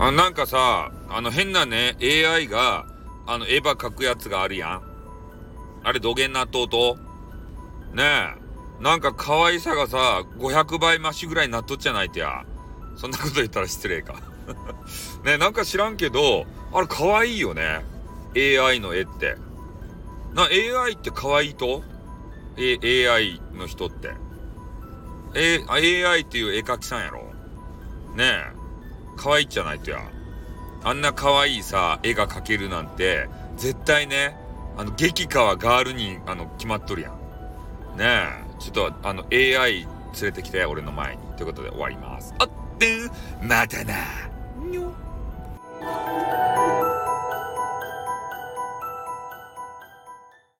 あ、なんかさ、あの変なね、AI が、あの、エヴァ描くやつがあるやん。あれ、土下納豆とねえ。なんか可愛さがさ、500倍増しぐらいになっとっちゃないとや。そんなこと言ったら失礼か。ねなんか知らんけど、あれ可愛いよね。AI の絵って。な、AI って可愛いと？え、AI の人って。え、AI っていう絵描きさんやろねえ。可愛いじゃないとや。あんな可愛いさ、絵が描けるなんて、絶対ね、あの、激化はガールに、あの、決まっとるやん。ねえ。ちょっと、あの、AI 連れてきて、俺の前に。ということで終わります。あってまたな。にょ